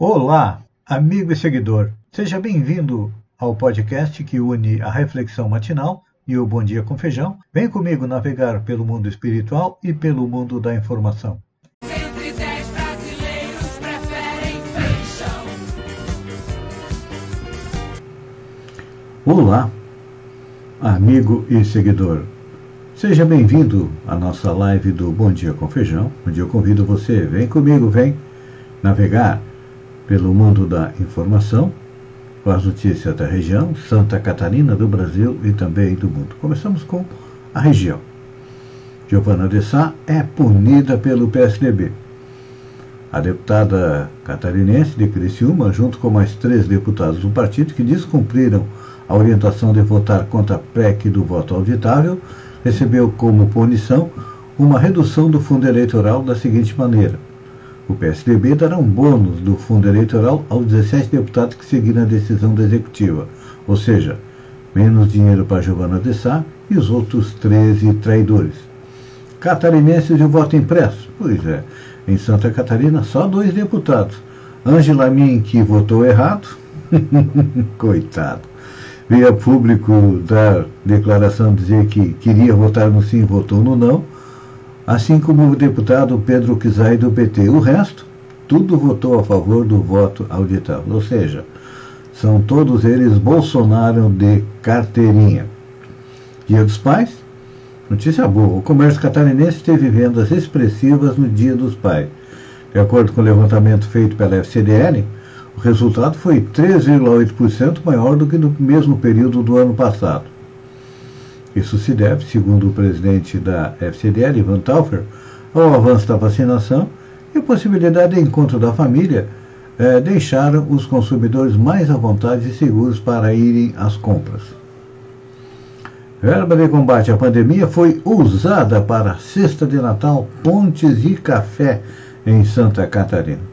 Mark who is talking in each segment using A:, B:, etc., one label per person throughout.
A: Olá, amigo e seguidor. Seja bem-vindo ao podcast que une a reflexão matinal e o Bom Dia com Feijão. Vem comigo navegar pelo mundo espiritual e pelo mundo da informação. Olá, amigo e seguidor. Seja bem-vindo à nossa live do Bom Dia com Feijão, onde eu convido você, vem comigo, vem navegar pelo mundo da informação, com as notícias da região, Santa Catarina, do Brasil e também do mundo. Começamos com a região. Giovana de Sá é punida pelo PSDB. A deputada catarinense de Criciúma, junto com mais três deputados do partido que descumpriram a orientação de votar contra a PEC do voto auditável, recebeu como punição uma redução do fundo eleitoral da seguinte maneira: o PSDB dará um bônus do fundo eleitoral aos 17 deputados que seguiram a decisão da executiva, ou seja, menos dinheiro para Giovana de Sá e os outros 13 traidores. Catarinenses de voto impresso? Pois é, em Santa Catarina só dois deputados. Angela Min, que votou errado, coitado, veio a público dar declaração dizer que queria votar no sim, votou no não assim como o deputado Pedro Kizai do PT. O resto, tudo votou a favor do voto auditável, ou seja, são todos eles Bolsonaro de carteirinha. Dia dos Pais? Notícia boa. O comércio catarinense teve vendas expressivas no Dia dos Pais. De acordo com o levantamento feito pela FCDL, o resultado foi 3,8% maior do que no mesmo período do ano passado. Isso se deve, segundo o presidente da FCDL, Ivan Taufer, ao avanço da vacinação e a possibilidade de encontro da família eh, deixaram os consumidores mais à vontade e seguros para irem às compras. Verba de combate à pandemia foi usada para cesta de Natal, pontes e café em Santa Catarina.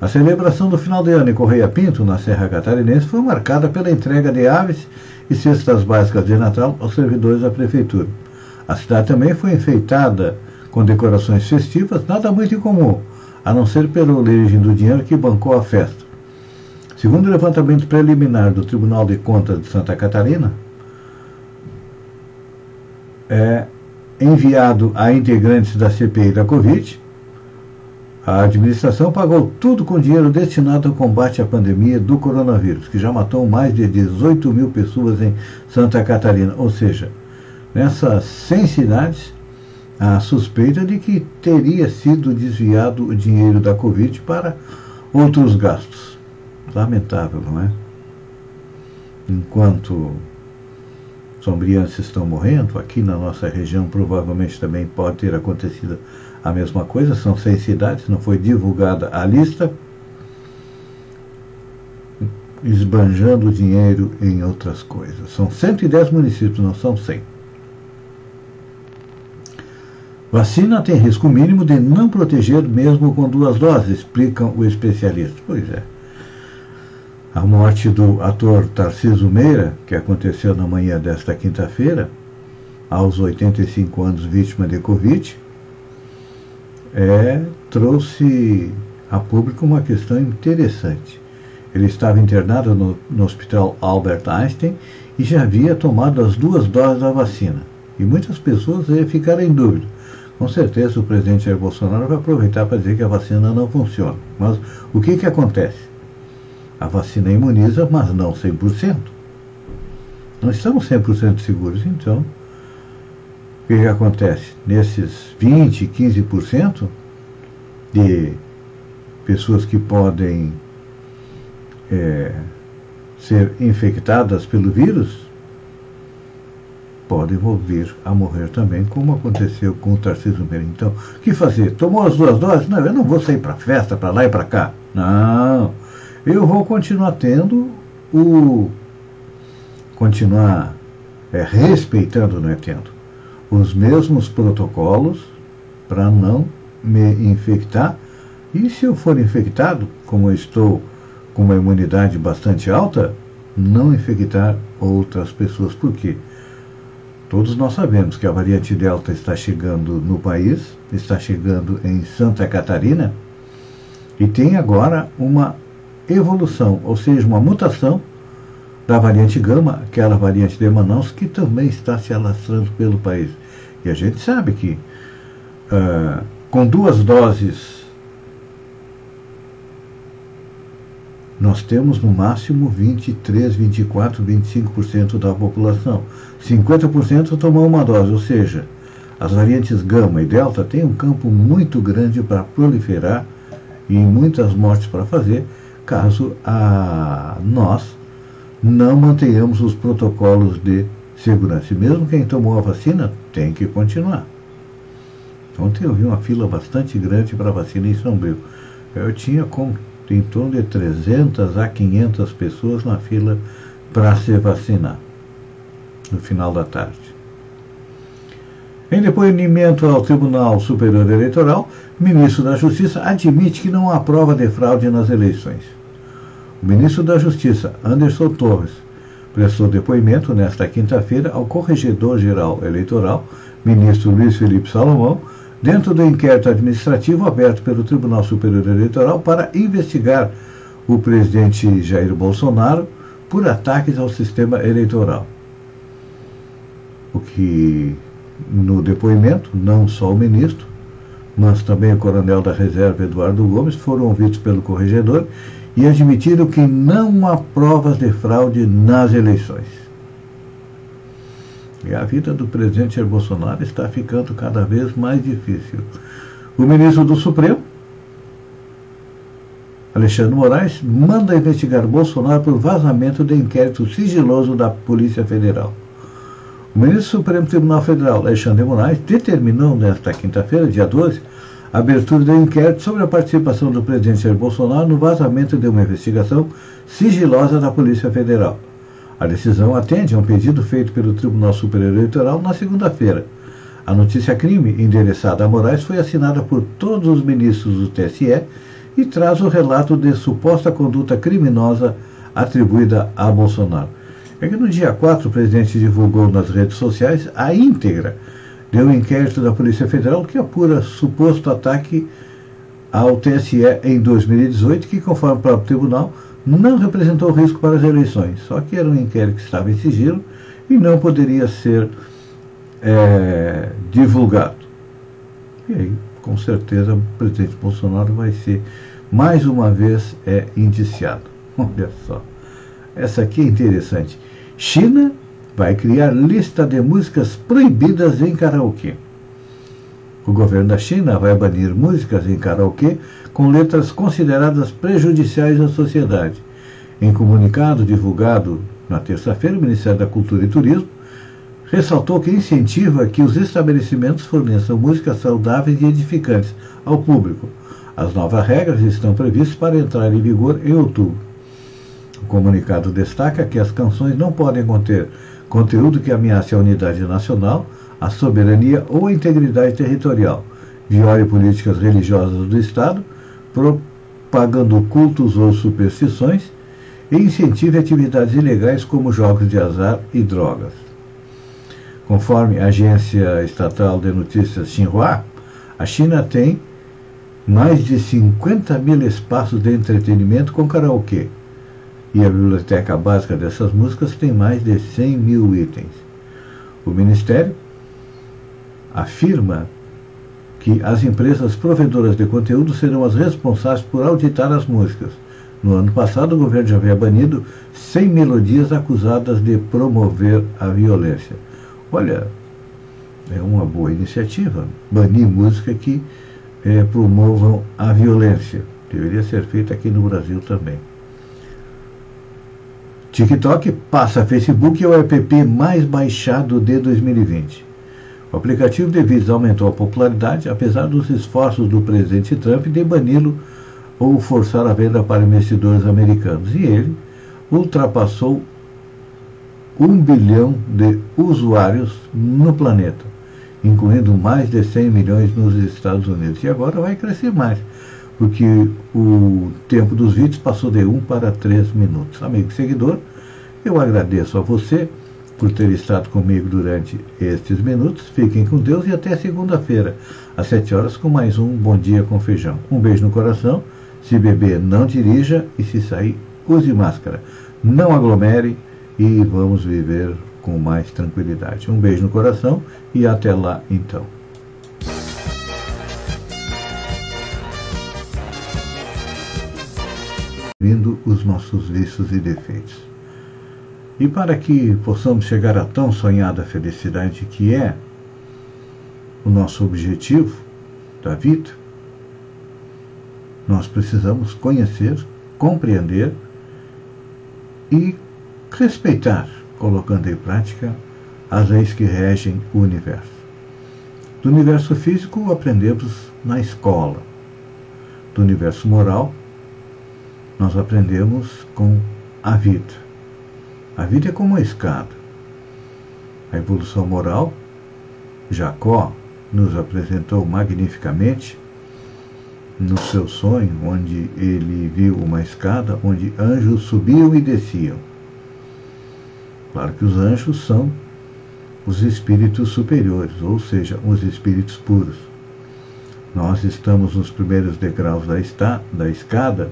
A: A celebração do final de ano em Correia Pinto, na Serra Catarinense, foi marcada pela entrega de aves e cestas básicas de Natal aos servidores da Prefeitura. A cidade também foi enfeitada com decorações festivas, nada muito incomum, a não ser pela origem do dinheiro que bancou a festa. Segundo o levantamento preliminar do Tribunal de Contas de Santa Catarina, é enviado a integrantes da CPI da Covid, a administração pagou tudo com dinheiro destinado ao combate à pandemia do coronavírus, que já matou mais de 18 mil pessoas em Santa Catarina. Ou seja, nessas 100 cidades, a suspeita de que teria sido desviado o dinheiro da Covid para outros gastos. Lamentável, não é? Enquanto sombrianças estão morrendo, aqui na nossa região provavelmente também pode ter acontecido a mesma coisa, são seis cidades, não foi divulgada a lista, esbanjando dinheiro em outras coisas. São 110 municípios, não são 100. Vacina tem risco mínimo de não proteger mesmo com duas doses, explicam os especialistas. Pois é. A morte do ator Tarciso Meira, que aconteceu na manhã desta quinta-feira, aos 85 anos, vítima de Covid, é, trouxe a público uma questão interessante. Ele estava internado no, no Hospital Albert Einstein e já havia tomado as duas doses da vacina. E muitas pessoas ficaram em dúvida. Com certeza o presidente Jair Bolsonaro vai aproveitar para dizer que a vacina não funciona. Mas o que, que acontece? A vacina imuniza, mas não 100%. Não estamos 100% seguros, então que, que acontece? Nesses 20, 15% de pessoas que podem é, ser infectadas pelo vírus, podem vir a morrer também, como aconteceu com o Tarcísio Meira. Então, o que fazer? Tomou as duas doses? Não, eu não vou sair para festa, para lá e para cá. Não. Eu vou continuar tendo o. continuar é, respeitando, não é tendo, os mesmos protocolos para não me infectar. E se eu for infectado, como eu estou com uma imunidade bastante alta, não infectar outras pessoas. Por quê? Todos nós sabemos que a variante Delta está chegando no país, está chegando em Santa Catarina, E tem agora uma evolução, ou seja, uma mutação da variante Gama, aquela variante de Manaus, que também está se alastrando pelo país. E a gente sabe que uh, com duas doses nós temos no máximo 23, 24, 25% da população. 50% tomou uma dose, ou seja, as variantes gama e delta têm um campo muito grande para proliferar e muitas mortes para fazer, caso a nós não mantenhamos os protocolos de segurança. E mesmo quem tomou a vacina tem que continuar. Ontem eu vi uma fila bastante grande para vacina em São Breu. Eu tinha com, em torno de 300 a 500 pessoas na fila para se vacinar no final da tarde. Em depoimento ao Tribunal Superior Eleitoral, o ministro da Justiça admite que não há prova de fraude nas eleições. O ministro da Justiça, Anderson Torres, prestou depoimento nesta quinta-feira ao Corregedor-Geral Eleitoral, ministro Luiz Felipe Salomão, dentro do inquérito administrativo aberto pelo Tribunal Superior Eleitoral para investigar o presidente Jair Bolsonaro por ataques ao sistema eleitoral. O que, no depoimento, não só o ministro, mas também o coronel da reserva Eduardo Gomes foram ouvidos pelo corregedor e admitiram que não há provas de fraude nas eleições. E a vida do presidente Jair Bolsonaro está ficando cada vez mais difícil. O ministro do Supremo, Alexandre Moraes, manda investigar Bolsonaro por vazamento de inquérito sigiloso da Polícia Federal. O ministro do Supremo Tribunal Federal, Alexandre Moraes, determinou nesta quinta-feira, dia 12, a abertura de um inquérito sobre a participação do presidente Jair Bolsonaro no vazamento de uma investigação sigilosa da Polícia Federal. A decisão atende a um pedido feito pelo Tribunal Superior Eleitoral na segunda-feira. A notícia crime endereçada a Moraes foi assinada por todos os ministros do TSE e traz o relato de suposta conduta criminosa atribuída a Bolsonaro. É que no dia 4 o presidente divulgou nas redes sociais a íntegra de um inquérito da Polícia Federal que apura suposto ataque ao TSE em 2018, que, conforme o próprio tribunal, não representou risco para as eleições, só que era um inquérito que estava em sigilo e não poderia ser é, divulgado. E aí, com certeza, o presidente Bolsonaro vai ser mais uma vez é, indiciado. Olha só. Essa aqui é interessante. China vai criar lista de músicas proibidas em karaokê. O governo da China vai banir músicas em karaokê com letras consideradas prejudiciais à sociedade. Em comunicado divulgado na terça-feira, o Ministério da Cultura e Turismo ressaltou que incentiva que os estabelecimentos forneçam músicas saudáveis e edificantes ao público. As novas regras estão previstas para entrar em vigor em outubro. O comunicado destaca que as canções não podem conter conteúdo que ameace a unidade nacional, a soberania ou a integridade territorial, viole políticas religiosas do Estado, propagando cultos ou superstições e incentive atividades ilegais como jogos de azar e drogas. Conforme a agência estatal de notícias Xinhua, a China tem mais de 50 mil espaços de entretenimento com karaokê, e a biblioteca básica dessas músicas tem mais de 100 mil itens. O Ministério afirma que as empresas provedoras de conteúdo serão as responsáveis por auditar as músicas. No ano passado, o governo já havia banido 100 melodias acusadas de promover a violência. Olha, é uma boa iniciativa, banir música que é, promovam a violência. Deveria ser feita aqui no Brasil também. TikTok passa Facebook e é o app mais baixado de 2020. O aplicativo de vídeos aumentou a popularidade, apesar dos esforços do presidente Trump de bani-lo ou forçar a venda para investidores americanos. E ele ultrapassou um bilhão de usuários no planeta, incluindo mais de 100 milhões nos Estados Unidos. E agora vai crescer mais porque o tempo dos vídeos passou de 1 para 3 minutos. Amigo seguidor, eu agradeço a você por ter estado comigo durante estes minutos. Fiquem com Deus e até segunda-feira, às 7 horas, com mais um Bom Dia com Feijão. Um beijo no coração Se beber, não dirija e se sair, use máscara. Não aglomere e vamos viver com mais tranquilidade. Um beijo no coração e até lá então. Vindo os nossos vícios e defeitos. E para que possamos chegar a tão sonhada felicidade que é o nosso objetivo da vida, nós precisamos conhecer, compreender e respeitar, colocando em prática as leis que regem o universo. Do universo físico aprendemos na escola. Do universo moral, nós aprendemos com a vida. A vida é como uma escada. A evolução moral, Jacó nos apresentou magnificamente no seu sonho, onde ele viu uma escada onde anjos subiam e desciam. Claro que os anjos são os espíritos superiores, ou seja, os espíritos puros. Nós estamos nos primeiros degraus da, esta, da escada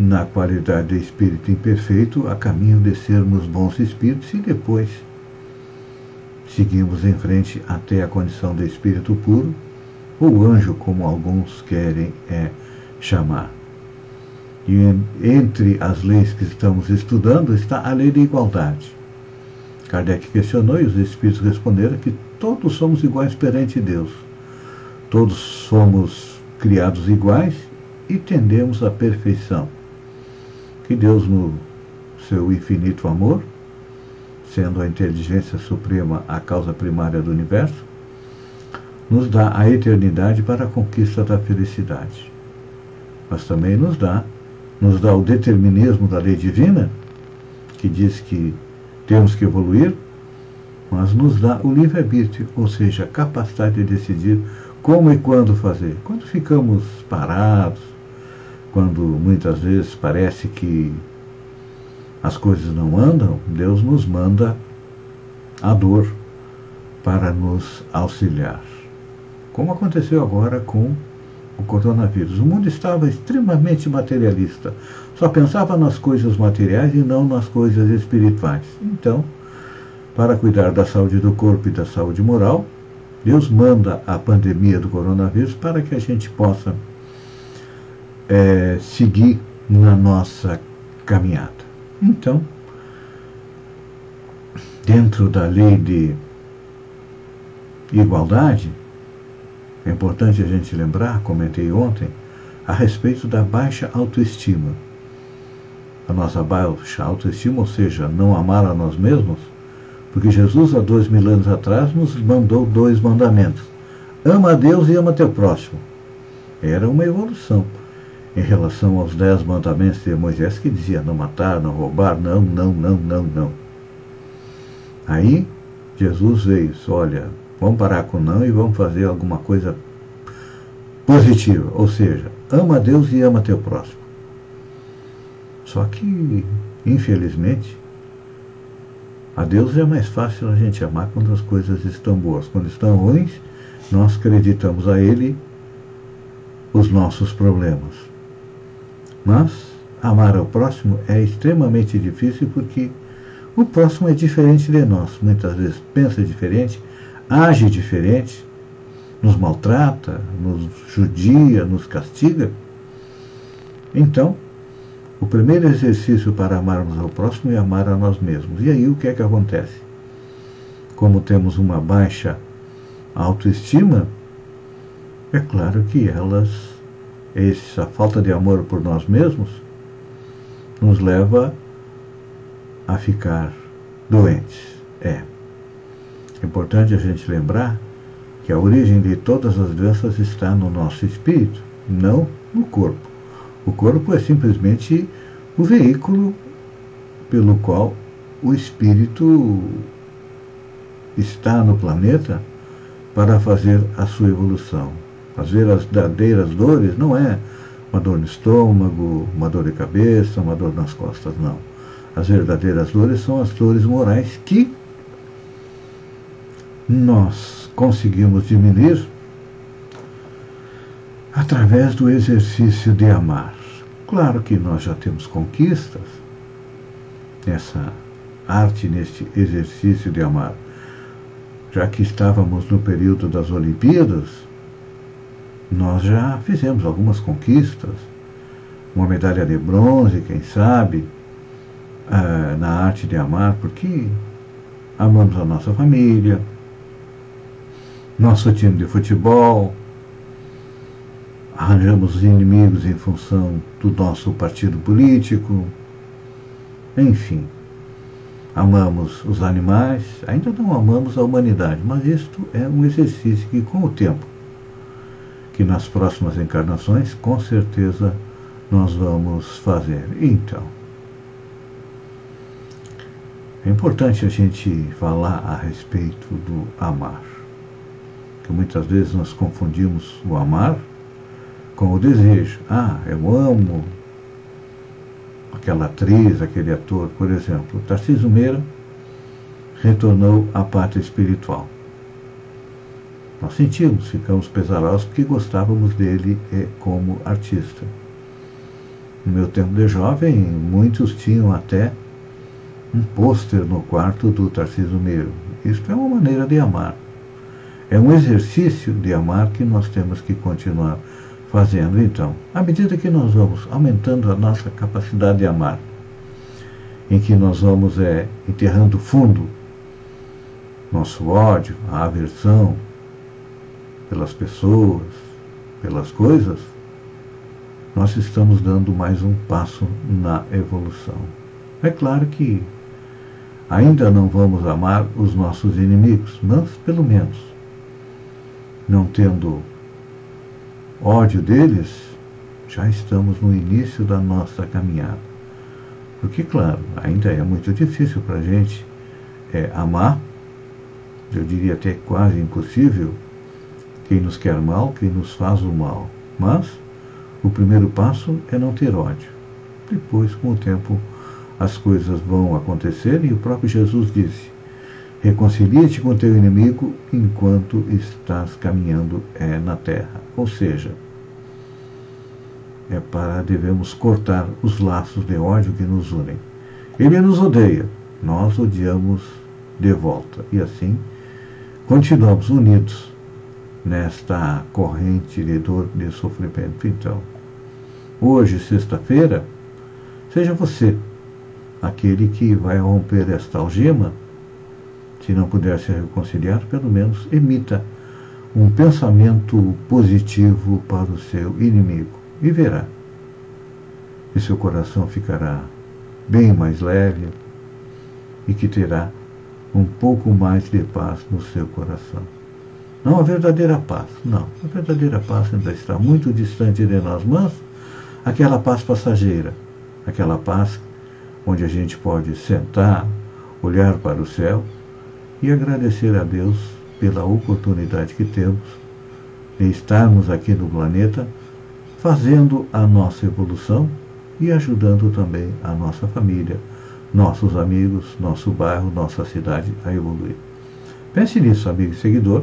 A: na qualidade de espírito imperfeito, a caminho de sermos bons espíritos e depois seguimos em frente até a condição de espírito puro, ou anjo, como alguns querem é, chamar. E entre as leis que estamos estudando está a lei da igualdade. Kardec questionou e os espíritos responderam que todos somos iguais perante Deus. Todos somos criados iguais e tendemos à perfeição que Deus, no seu infinito amor, sendo a inteligência suprema a causa primária do universo, nos dá a eternidade para a conquista da felicidade. Mas também nos dá, nos dá o determinismo da lei divina, que diz que temos que evoluir, mas nos dá o livre-arbítrio, ou seja, a capacidade de decidir como e quando fazer. Quando ficamos parados, quando muitas vezes parece que as coisas não andam, Deus nos manda a dor para nos auxiliar. Como aconteceu agora com o coronavírus. O mundo estava extremamente materialista, só pensava nas coisas materiais e não nas coisas espirituais. Então, para cuidar da saúde do corpo e da saúde moral, Deus manda a pandemia do coronavírus para que a gente possa é, seguir na nossa caminhada. Então, dentro da lei de igualdade, é importante a gente lembrar, comentei ontem, a respeito da baixa autoestima. A nossa baixa autoestima, ou seja, não amar a nós mesmos, porque Jesus, há dois mil anos atrás, nos mandou dois mandamentos: ama a Deus e ama teu próximo. Era uma evolução em relação aos dez mandamentos de Moisés, que dizia não matar, não roubar, não, não, não, não, não. Aí Jesus veio, olha, vamos parar com não e vamos fazer alguma coisa positiva, ou seja, ama a Deus e ama teu próximo. Só que, infelizmente, a Deus é mais fácil a gente amar quando as coisas estão boas. Quando estão ruins, nós acreditamos a Ele os nossos problemas. Mas amar ao próximo é extremamente difícil porque o próximo é diferente de nós. Muitas vezes pensa diferente, age diferente, nos maltrata, nos judia, nos castiga. Então, o primeiro exercício para amarmos ao próximo é amar a nós mesmos. E aí o que é que acontece? Como temos uma baixa autoestima, é claro que elas essa falta de amor por nós mesmos nos leva a ficar doentes. É. É importante a gente lembrar que a origem de todas as doenças está no nosso espírito, não no corpo. O corpo é simplesmente o veículo pelo qual o espírito está no planeta para fazer a sua evolução. As verdadeiras dores não é uma dor no estômago, uma dor de cabeça, uma dor nas costas, não. As verdadeiras dores são as dores morais que nós conseguimos diminuir através do exercício de amar. Claro que nós já temos conquistas nessa arte, neste exercício de amar. Já que estávamos no período das Olimpíadas, nós já fizemos algumas conquistas. Uma medalha de bronze, quem sabe, uh, na arte de amar, porque amamos a nossa família, nosso time de futebol, arranjamos inimigos em função do nosso partido político, enfim. Amamos os animais, ainda não amamos a humanidade, mas isto é um exercício que, com o tempo, que nas próximas encarnações, com certeza, nós vamos fazer. Então, é importante a gente falar a respeito do amar. Que muitas vezes nós confundimos o amar com o desejo. Ah, eu amo aquela atriz, aquele ator, por exemplo. Tarcísio Meira retornou à pátria espiritual. Nós sentimos, ficamos pesarosos porque gostávamos dele eh, como artista. No meu tempo de jovem, muitos tinham até um pôster no quarto do Tarcísio Meira. Isto é uma maneira de amar. É um exercício de amar que nós temos que continuar fazendo então, à medida que nós vamos aumentando a nossa capacidade de amar, em que nós vamos é, enterrando fundo nosso ódio, a aversão pelas pessoas, pelas coisas, nós estamos dando mais um passo na evolução. É claro que ainda não vamos amar os nossos inimigos, mas pelo menos, não tendo ódio deles, já estamos no início da nossa caminhada. Porque, claro, ainda é muito difícil para a gente é, amar, eu diria até quase impossível, quem nos quer mal, quem nos faz o mal. Mas o primeiro passo é não ter ódio. Depois, com o tempo, as coisas vão acontecer e o próprio Jesus disse: Reconcilia-te com teu inimigo enquanto estás caminhando é, na terra. Ou seja, é para devemos cortar os laços de ódio que nos unem. Ele nos odeia, nós odiamos de volta. E assim continuamos unidos nesta corrente de dor, de sofrimento. Então, hoje, sexta-feira, seja você aquele que vai romper esta algema se não puder se reconciliar, pelo menos emita um pensamento positivo para o seu inimigo e verá que seu coração ficará bem mais leve e que terá um pouco mais de paz no seu coração. Não a verdadeira paz, não. A verdadeira paz ainda está muito distante de nós, mas aquela paz passageira, aquela paz onde a gente pode sentar, olhar para o céu e agradecer a Deus pela oportunidade que temos de estarmos aqui no planeta fazendo a nossa evolução e ajudando também a nossa família, nossos amigos, nosso bairro, nossa cidade a evoluir. Pense nisso, amigo e seguidor,